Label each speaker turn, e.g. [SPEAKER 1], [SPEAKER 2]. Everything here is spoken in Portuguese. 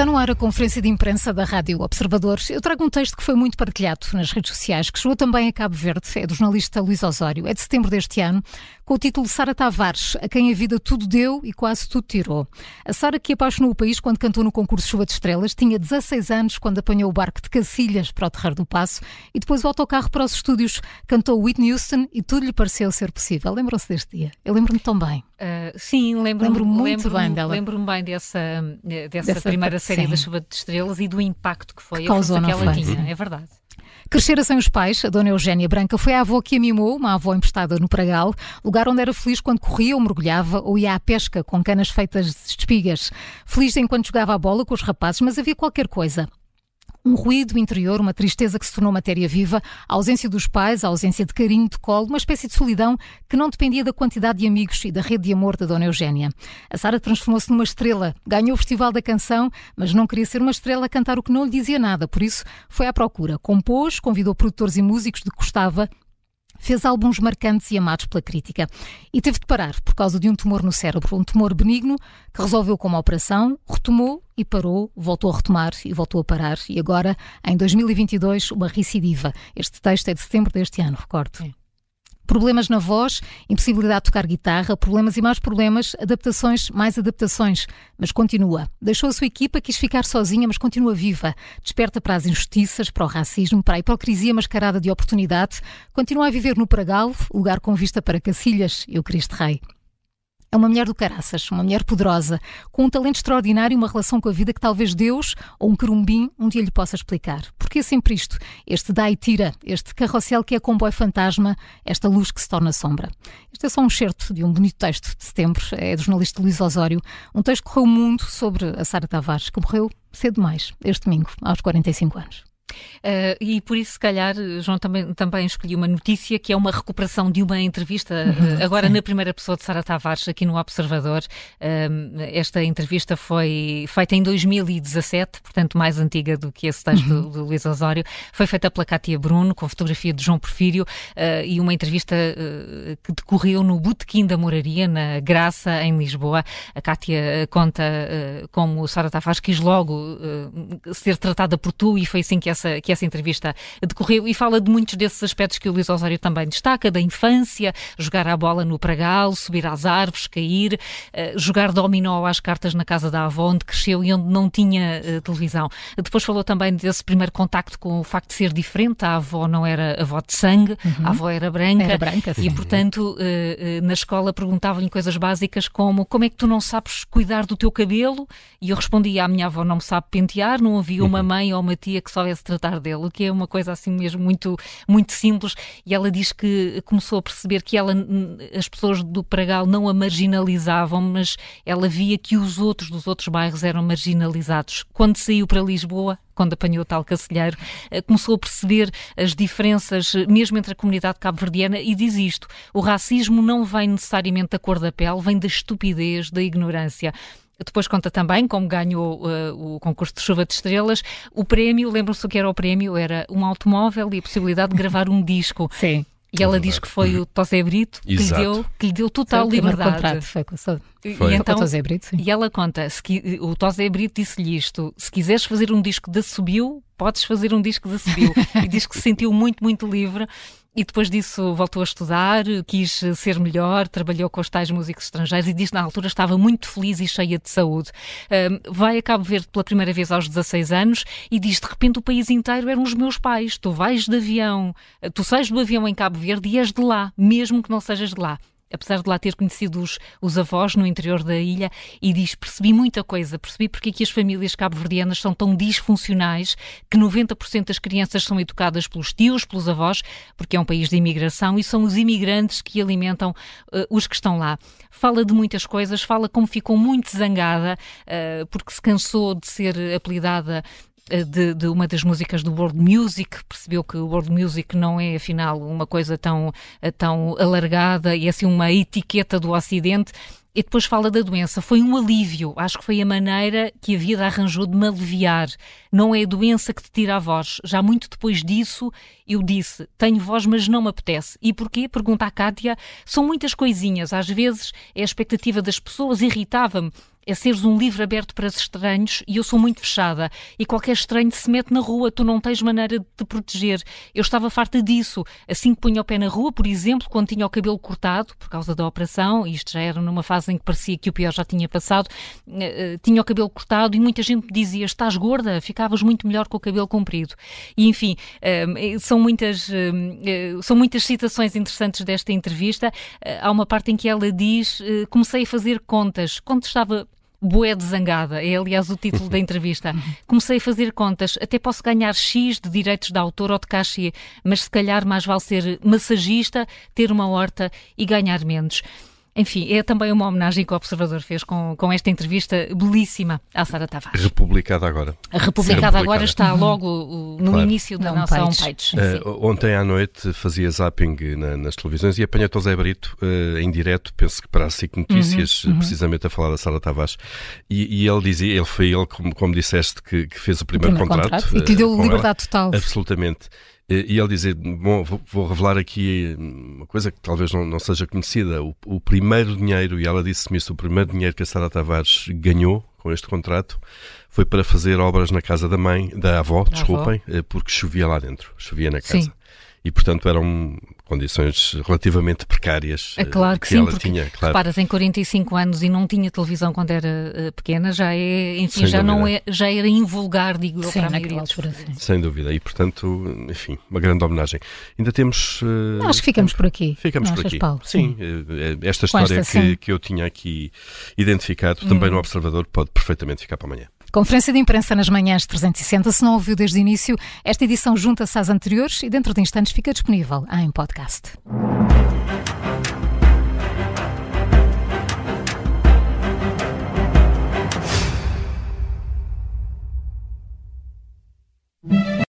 [SPEAKER 1] Está no ar a conferência de imprensa da Rádio Observador. Eu trago um texto que foi muito partilhado nas redes sociais, que chegou também a Cabo Verde, é do jornalista Luís Osório, é de setembro deste ano, com o título Sara Tavares, a quem a vida tudo deu e quase tudo tirou. A Sara, que apaixonou o país quando cantou no concurso Chuva de Estrelas, tinha 16 anos quando apanhou o barco de Cacilhas para o Terreiro do Passo e depois o autocarro para os estúdios, cantou Whitney Houston e tudo lhe pareceu ser possível. Lembram-se deste dia? Eu lembro-me tão bem.
[SPEAKER 2] Uh, sim, lembro-me
[SPEAKER 1] lembro muito
[SPEAKER 2] lembro
[SPEAKER 1] bem dela.
[SPEAKER 2] Lembro-me bem dessa, dessa, dessa primeira série
[SPEAKER 1] sim.
[SPEAKER 2] da Chuva de Estrelas e do impacto que foi
[SPEAKER 1] que causou,
[SPEAKER 2] a que ela
[SPEAKER 1] foi?
[SPEAKER 2] tinha, é verdade.
[SPEAKER 1] Crescera sem os pais, a dona Eugénia Branca foi a avó que a mimou, uma avó emprestada no Pragal, lugar onde era feliz quando corria ou mergulhava ou ia à pesca com canas feitas de espigas. Feliz enquanto jogava a bola com os rapazes, mas havia qualquer coisa. Um ruído interior, uma tristeza que se tornou matéria viva, a ausência dos pais, a ausência de carinho, de colo, uma espécie de solidão que não dependia da quantidade de amigos e da rede de amor da Dona Eugénia. A Sara transformou-se numa estrela, ganhou o Festival da Canção, mas não queria ser uma estrela a cantar o que não lhe dizia nada, por isso foi à procura. Compôs, convidou produtores e músicos de que gostava, fez álbuns marcantes e amados pela crítica. E teve de parar por causa de um tumor no cérebro, um tumor benigno que resolveu com uma operação, retomou e parou, voltou a retomar e voltou a parar. E agora, em 2022, uma recidiva. Este texto é de setembro deste ano, recordo.
[SPEAKER 2] É.
[SPEAKER 1] Problemas na voz, impossibilidade de tocar guitarra, problemas e mais problemas, adaptações, mais adaptações. Mas continua. Deixou a sua equipa, quis ficar sozinha, mas continua viva. Desperta para as injustiças, para o racismo, para a hipocrisia mascarada de oportunidade. Continua a viver no Pragal, lugar com vista para Cacilhas e o Cristo Rei. É uma mulher do caraças, uma mulher poderosa, com um talento extraordinário e uma relação com a vida que talvez Deus ou um querumbim um dia lhe possa explicar. Porque é sempre isto, este dá e tira, este carrossel que é comboio fantasma, esta luz que se torna sombra. Este é só um certo de um bonito texto de setembro, é do jornalista Luís Osório, um texto que correu o mundo sobre a Sara Tavares, que morreu cedo demais, este domingo, aos 45 anos.
[SPEAKER 2] Uh, e por isso, se calhar, João também, também escolhi uma notícia que é uma recuperação de uma entrevista, uh, agora na primeira pessoa de Sara Tavares, aqui no Observador. Uh, esta entrevista foi feita em 2017, portanto, mais antiga do que esse texto uhum. do, Luís Osório. Foi feita pela Cátia Bruno, com fotografia de João Porfírio, e uma entrevista que decorreu no Botequim da Moraria, na Graça, em Lisboa. A Cátia conta como Sara Tavares quis logo ser tratada por tu, e foi assim que essa essa, que essa entrevista decorreu e fala de muitos desses aspectos que o Luís Osório também destaca, da infância, jogar a bola no pragal, subir às árvores, cair, uh, jogar dominó às cartas na casa da avó, onde cresceu e onde não tinha uh, televisão. Depois falou também desse primeiro contacto com o facto de ser diferente, a avó não era avó de sangue, uhum. a avó era branca,
[SPEAKER 1] era branca
[SPEAKER 2] e portanto uh, na escola perguntavam-lhe coisas básicas como como é que tu não sabes cuidar do teu cabelo? E eu respondia, a minha avó não me sabe pentear, não havia uma uhum. mãe ou uma tia que soubesse tratar dele, o que é uma coisa assim mesmo muito, muito simples. E ela diz que começou a perceber que ela, as pessoas do Pragal não a marginalizavam, mas ela via que os outros dos outros bairros eram marginalizados. Quando saiu para Lisboa, quando apanhou tal Cacilheiro, eh, começou a perceber as diferenças mesmo entre a comunidade cabo-verdiana e diz isto: o racismo não vem necessariamente da cor da pele, vem da estupidez, da ignorância. Depois conta também como ganhou uh, o concurso de chuva de estrelas. O prémio, lembram-se o que era o prémio? Era um automóvel e a possibilidade de gravar um disco.
[SPEAKER 1] Sim.
[SPEAKER 2] E ela diz que foi o Tosé Brito que lhe, deu, que lhe deu total foi liberdade.
[SPEAKER 1] Contrato, foi com, foi.
[SPEAKER 2] E, então,
[SPEAKER 1] com o Tosé Brito, sim.
[SPEAKER 2] e ela conta, se, o Tosé Brito disse-lhe isto, se quiseres fazer um disco da Subiu, podes fazer um disco da Subiu. e diz que se sentiu muito, muito livre e depois disso voltou a estudar, quis ser melhor, trabalhou com os tais músicos estrangeiros e diz na altura estava muito feliz e cheia de saúde. vai a Cabo Verde pela primeira vez aos 16 anos e diz de repente o país inteiro eram os meus pais. Tu vais de avião, tu sais do avião em Cabo Verde e és de lá, mesmo que não sejas de lá apesar de lá ter conhecido os, os avós no interior da ilha, e diz: percebi muita coisa, percebi porque é que as famílias cabo-verdianas são tão disfuncionais que 90% das crianças são educadas pelos tios, pelos avós, porque é um país de imigração e são os imigrantes que alimentam uh, os que estão lá. Fala de muitas coisas, fala como ficou muito zangada uh, porque se cansou de ser apelidada de, de, uma das músicas do World Music, percebeu que o World Music não é, afinal, uma coisa tão, eh, tão alargada e assim uma etiqueta do Ocidente. E depois fala da doença. Foi um alívio. Acho que foi a maneira que a vida arranjou de me aliviar. Não é a doença que te tira a voz. Já muito depois disso, eu disse: tenho voz, mas não me apetece. E porquê? Pergunta a Kátia. São muitas coisinhas. Às vezes é a expectativa das pessoas, irritava-me é seres um livro aberto para estranhos e eu sou muito fechada. E qualquer estranho se mete na rua, tu não tens maneira de te proteger. Eu estava farta disso. Assim que punha o pé na rua, por exemplo, quando tinha o cabelo cortado, por causa da operação, isto já era numa fase em que parecia que o pior já tinha passado, uh, tinha o cabelo cortado e muita gente me dizia: estás gorda, ficavas muito melhor com o cabelo comprido. E enfim, uh, são muitas, uh, são muitas citações interessantes desta entrevista. há uma parte em que ela diz: comecei a fazer contas, quando estava Boé de Zangada, é aliás o título da entrevista. Comecei a fazer contas, até posso ganhar X de direitos de autor ou de cachê, mas se calhar mais vale ser massagista, ter uma horta e ganhar menos. Enfim, é também uma homenagem que o Observador fez com, com esta entrevista belíssima à Sara Tavares.
[SPEAKER 3] Republicada agora.
[SPEAKER 2] A republicada Sim, agora está logo no claro. início da Não nossa homepage.
[SPEAKER 3] Uh, ontem à noite fazia zapping na, nas televisões e apanhei o Zé Brito uh, em direto, penso que para a SIC Notícias, uhum, uhum. precisamente a falar da Sara Tavares. E, e, ele dizia, ele foi ele, como, como disseste, que, que fez o primeiro, o primeiro contrato. contrato.
[SPEAKER 1] E que lhe deu liberdade
[SPEAKER 3] ela.
[SPEAKER 1] total.
[SPEAKER 3] Absolutamente. E ele dizer, bom, vou, vou, revelar aqui uma coisa que talvez não, não seja conhecida. O, o, primeiro dinheiro, e ela disse-me isso, o primeiro dinheiro que a Sara Tavares ganhou com este contrato foi para fazer obras na casa da mãe, da avó, da desculpem, avó. Eh, porque chovia lá dentro, chovia na casa. Sim. E portanto eram condições relativamente precárias
[SPEAKER 2] é claro que, que sim, ela tinha. Claro. Repara, tem 45 anos e não tinha televisão quando era uh, pequena, já é, enfim, Sem já dúvida. não é, já era invulgar, digo eu, para a maioria
[SPEAKER 3] Sem dúvida, e portanto, enfim, uma grande homenagem. Ainda temos...
[SPEAKER 1] Uh, Acho que ficamos por aqui.
[SPEAKER 3] Ficamos por aqui. Paulo? Sim, sim. Esta história esta, que, que eu tinha aqui identificado, também hum. no Observador, pode perfeitamente ficar para amanhã.
[SPEAKER 1] Conferência de imprensa nas manhãs 360. Se não ouviu desde o início, esta edição junta-se às anteriores e dentro de instantes fica disponível em podcast.